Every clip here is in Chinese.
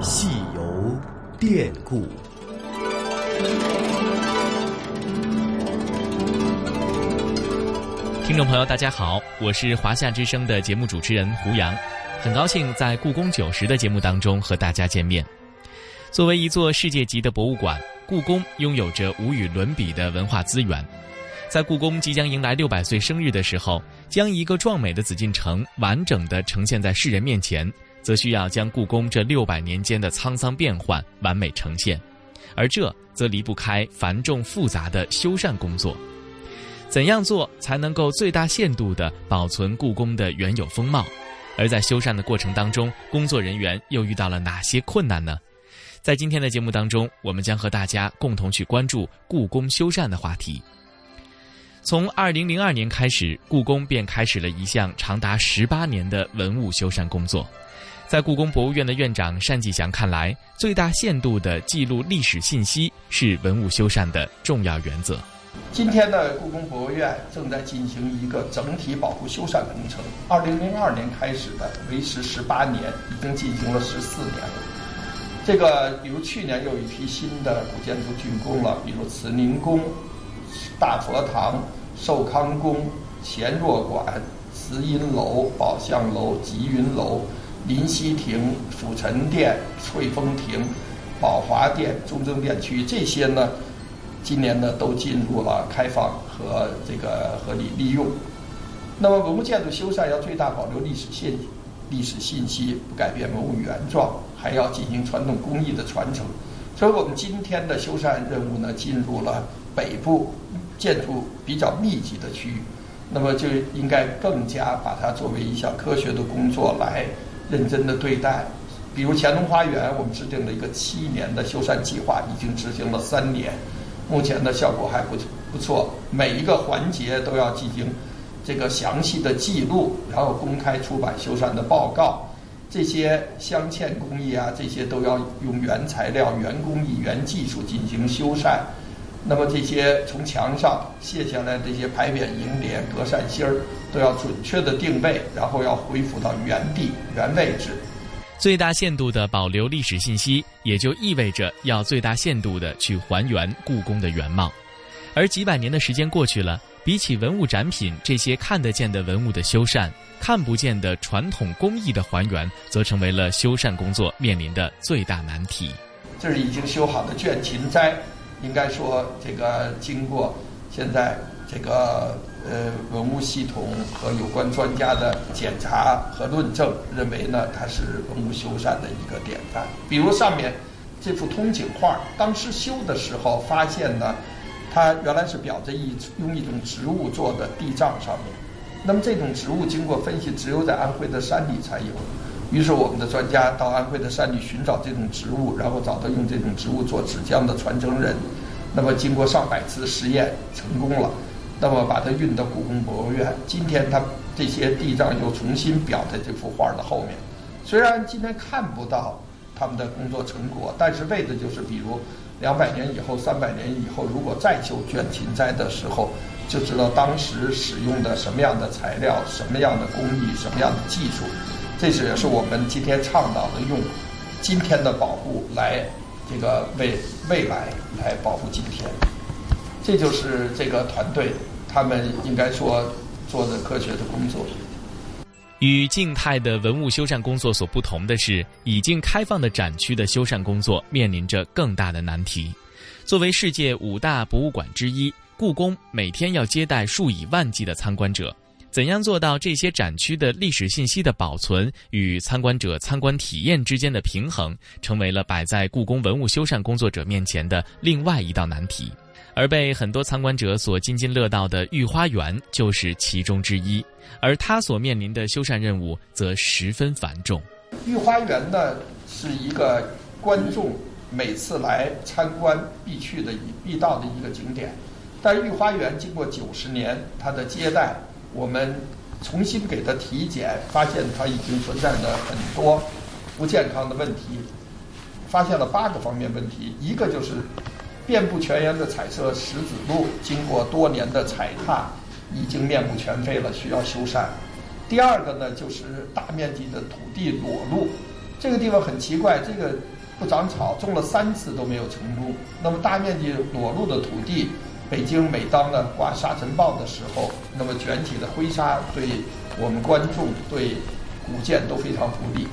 戏游典故。听众朋友，大家好，我是华夏之声的节目主持人胡杨，很高兴在故宫九十的节目当中和大家见面。作为一座世界级的博物馆，故宫拥有着无与伦比的文化资源。在故宫即将迎来六百岁生日的时候，将一个壮美的紫禁城完整的呈现在世人面前，则需要将故宫这六百年间的沧桑变幻完美呈现，而这则离不开繁重复杂的修缮工作。怎样做才能够最大限度地保存故宫的原有风貌？而在修缮的过程当中，工作人员又遇到了哪些困难呢？在今天的节目当中，我们将和大家共同去关注故宫修缮的话题。从二零零二年开始，故宫便开始了一项长达十八年的文物修缮工作。在故宫博物院的院长单霁翔看来，最大限度地记录历史信息是文物修缮的重要原则。今天的故宫博物院正在进行一个整体保护修缮工程。二零零二年开始的，维持十八年，已经进行了十四年了。这个，比如去年又有一批新的古建筑竣工了，比如慈宁宫、大佛堂、寿康宫、乾若馆、慈荫楼、宝相楼、吉云楼、临溪亭、辅臣殿、翠峰亭、宝华殿、中正殿区这些呢。今年呢，都进入了开放和这个合理利用。那么，文物建筑修缮要最大保留历史信历史信息，不改变文物原状，还要进行传统工艺的传承。所以我们今天的修缮任务呢，进入了北部建筑比较密集的区域，那么就应该更加把它作为一项科学的工作来认真的对待。比如乾隆花园，我们制定了一个七年的修缮计划，已经执行了三年。目前的效果还不不错，每一个环节都要进行这个详细的记录，然后公开出版修缮的报告。这些镶嵌工艺啊，这些都要用原材料、原工艺、原技术进行修缮。那么这些从墙上卸下来这些牌匾、楹联、格扇芯儿，都要准确的定位，然后要恢复到原地、原位置。最大限度地保留历史信息，也就意味着要最大限度地去还原故宫的原貌。而几百年的时间过去了，比起文物展品这些看得见的文物的修缮，看不见的传统工艺的还原，则成为了修缮工作面临的最大难题。这是已经修好的卷勤斋，应该说这个经过现在。这个呃，文物系统和有关专家的检查和论证，认为呢，它是文物修缮的一个典范。比如上面这幅通景画，当时修的时候发现呢，它原来是裱在一用一种植物做的地障上面。那么这种植物经过分析，只有在安徽的山里才有。于是我们的专家到安徽的山里寻找这种植物，然后找到用这种植物做纸浆的传承人。那么经过上百次实验，成功了。那么把它运到故宫博物院，今天它这些地藏又重新裱在这幅画的后面。虽然今天看不到他们的工作成果，但是为的就是，比如两百年以后、三百年以后，如果再修卷勤斋的时候，就知道当时使用的什么样的材料、什么样的工艺、什么样的技术。这是也是我们今天倡导的，用今天的保护来这个为未来来保护今天。这就是这个团队，他们应该说做的科学的工作。与静态的文物修缮工作所不同的是，已经开放的展区的修缮工作面临着更大的难题。作为世界五大博物馆之一，故宫每天要接待数以万计的参观者，怎样做到这些展区的历史信息的保存与参观者参观体验之间的平衡，成为了摆在故宫文物修缮工作者面前的另外一道难题。而被很多参观者所津津乐道的御花园就是其中之一，而它所面临的修缮任务则十分繁重。御花园呢是一个观众每次来参观必去的、必到的一个景点，但御花园经过九十年它的接待，我们重新给他体检，发现他已经存在着很多不健康的问题，发现了八个方面问题，一个就是。遍布全园的彩色石子路，经过多年的踩踏，已经面目全非了，需要修缮。第二个呢，就是大面积的土地裸露，这个地方很奇怪，这个不长草，种了三次都没有成功。那么大面积裸露的土地，北京每当呢刮沙尘暴的时候，那么卷起的灰沙对我们观众对古建都非常不利。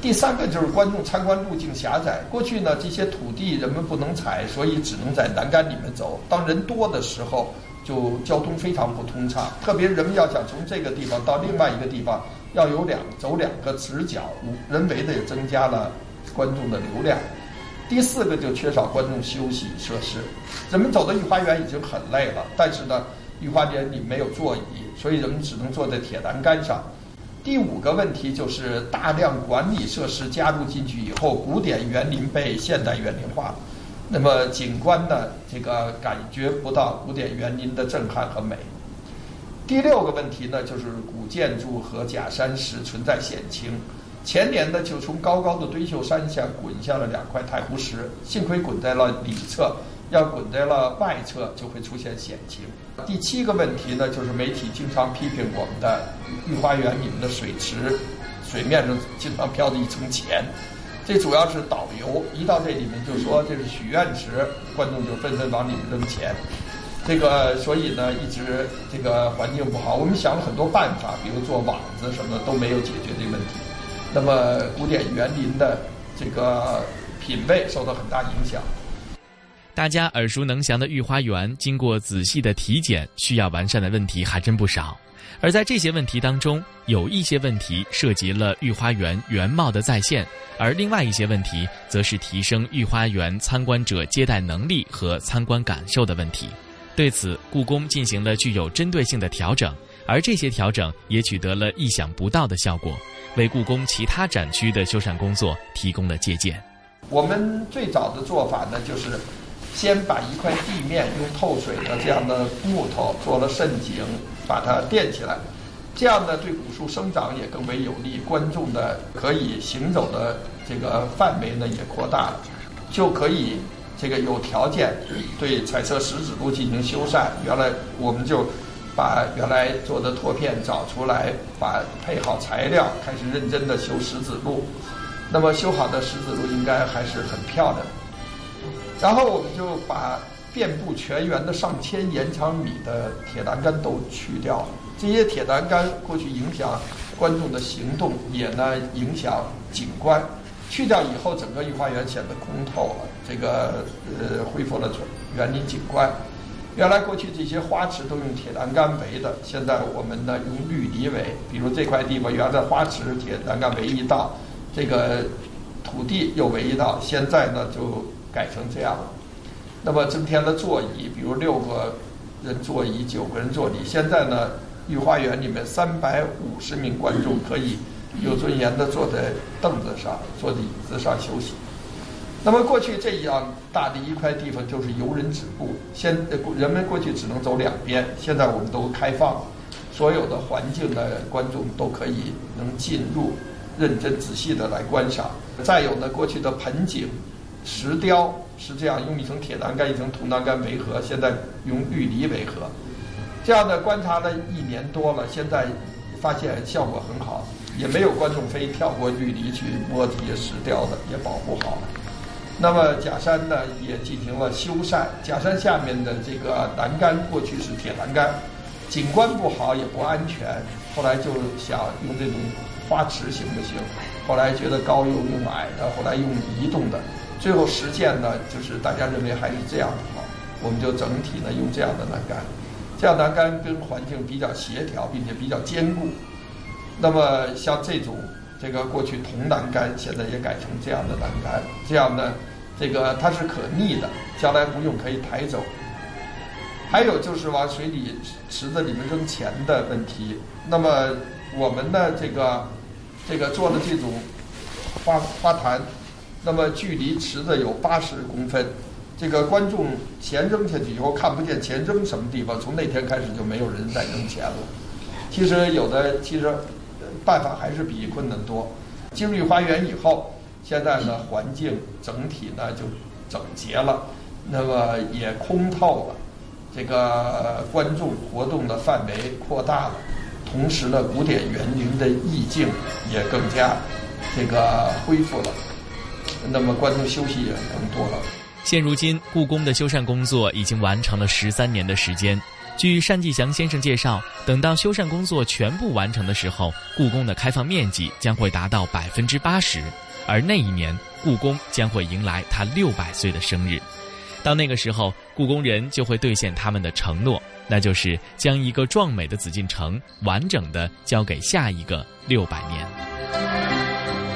第三个就是观众参观路径狭窄。过去呢，这些土地人们不能踩，所以只能在栏杆里面走。当人多的时候，就交通非常不通畅。特别人们要想从这个地方到另外一个地方，要有两走两个直角，人为的也增加了观众的流量。第四个就缺少观众休息设施。人们走到御花园已经很累了，但是呢，御花园里没有座椅，所以人们只能坐在铁栏杆上。第五个问题就是大量管理设施加入进去以后，古典园林被现代园林化，那么景观呢，这个感觉不到古典园林的震撼和美。第六个问题呢，就是古建筑和假山石存在险情。前年呢，就从高高的堆秀山下滚下了两块太湖石，幸亏滚在了里侧。要滚在了外侧，就会出现险情。第七个问题呢，就是媒体经常批评我们的御花园里面的水池，水面上经常飘着一层钱。这主要是导游一到这里面就说这是许愿池，观众就纷纷往里面扔钱。这个所以呢，一直这个环境不好。我们想了很多办法，比如做网子什么都没有解决这个问题。那么古典园林的这个品位受到很大影响。大家耳熟能详的御花园，经过仔细的体检，需要完善的问题还真不少。而在这些问题当中，有一些问题涉及了御花园原貌的再现，而另外一些问题，则是提升御花园参观者接待能力和参观感受的问题。对此，故宫进行了具有针对性的调整，而这些调整也取得了意想不到的效果，为故宫其他展区的修缮工作提供了借鉴。我们最早的做法呢，就是。先把一块地面用透水的这样的木头做了渗井，把它垫起来，这样呢对古树生长也更为有利，观众的可以行走的这个范围呢也扩大了，就可以这个有条件对彩色石子路进行修缮。原来我们就把原来做的拓片找出来，把配好材料，开始认真的修石子路。那么修好的石子路应该还是很漂亮。然后我们就把遍布全园的上千延长米的铁栏杆都去掉了。这些铁栏杆过去影响观众的行动，也呢影响景观。去掉以后，整个御花园显得空透了，这个呃恢复了园林景观。原来过去这些花池都用铁栏杆围的，现在我们呢用绿篱围。比如这块地方原来花池铁栏杆围一道，这个土地又围一道，现在呢就。改成这样了，那么增添了座椅，比如六个人座椅、九个人座椅。现在呢，御花园里面三百五十名观众可以有尊严的坐在凳子上、坐椅子上休息。那么过去这样大的一块地方就是游人止步，现人们过去只能走两边，现在我们都开放，所有的环境的观众都可以能进入，认真仔细的来观赏。再有呢，过去的盆景。石雕是这样，用一层铁栏杆、一层铜栏杆围合，现在用绿篱围合。这样的观察了一年多了，现在发现效果很好，也没有观众非跳过绿篱去摸这些石雕的，也保护好了。那么假山呢，也进行了修缮。假山下面的这个栏杆过去是铁栏杆，景观不好也不安全。后来就想用这种花池行不行？后来觉得高又用矮的，后来用移动的。最后实践呢，就是大家认为还是这样的好，我们就整体呢用这样的栏杆，这样栏杆跟环境比较协调，并且比较坚固。那么像这种这个过去铜栏杆，现在也改成这样的栏杆，这样呢，这个它是可逆的，将来不用可以抬走。还有就是往水里池子里面扔钱的问题。那么我们呢，这个这个做的这种花花坛。那么距离池子有八十公分，这个观众钱扔下去以后看不见钱扔什么地方，从那天开始就没有人再扔钱了。其实有的其实办法还是比困难多。进入花园以后，现在呢环境整体呢就整洁了，那么也空透了，这个观众活动的范围扩大了，同时呢古典园林的意境也更加这个恢复了，那么观众休息也更多了。现如今，故宫的修缮工作已经完成了十三年的时间。据单霁翔先生介绍，等到修缮工作全部完成的时候，故宫的开放面积将会达到百分之八十，而那一年，故宫将会迎来它六百岁的生日。到那个时候，故宫人就会兑现他们的承诺，那就是将一个壮美的紫禁城完整的交给下一个六百年。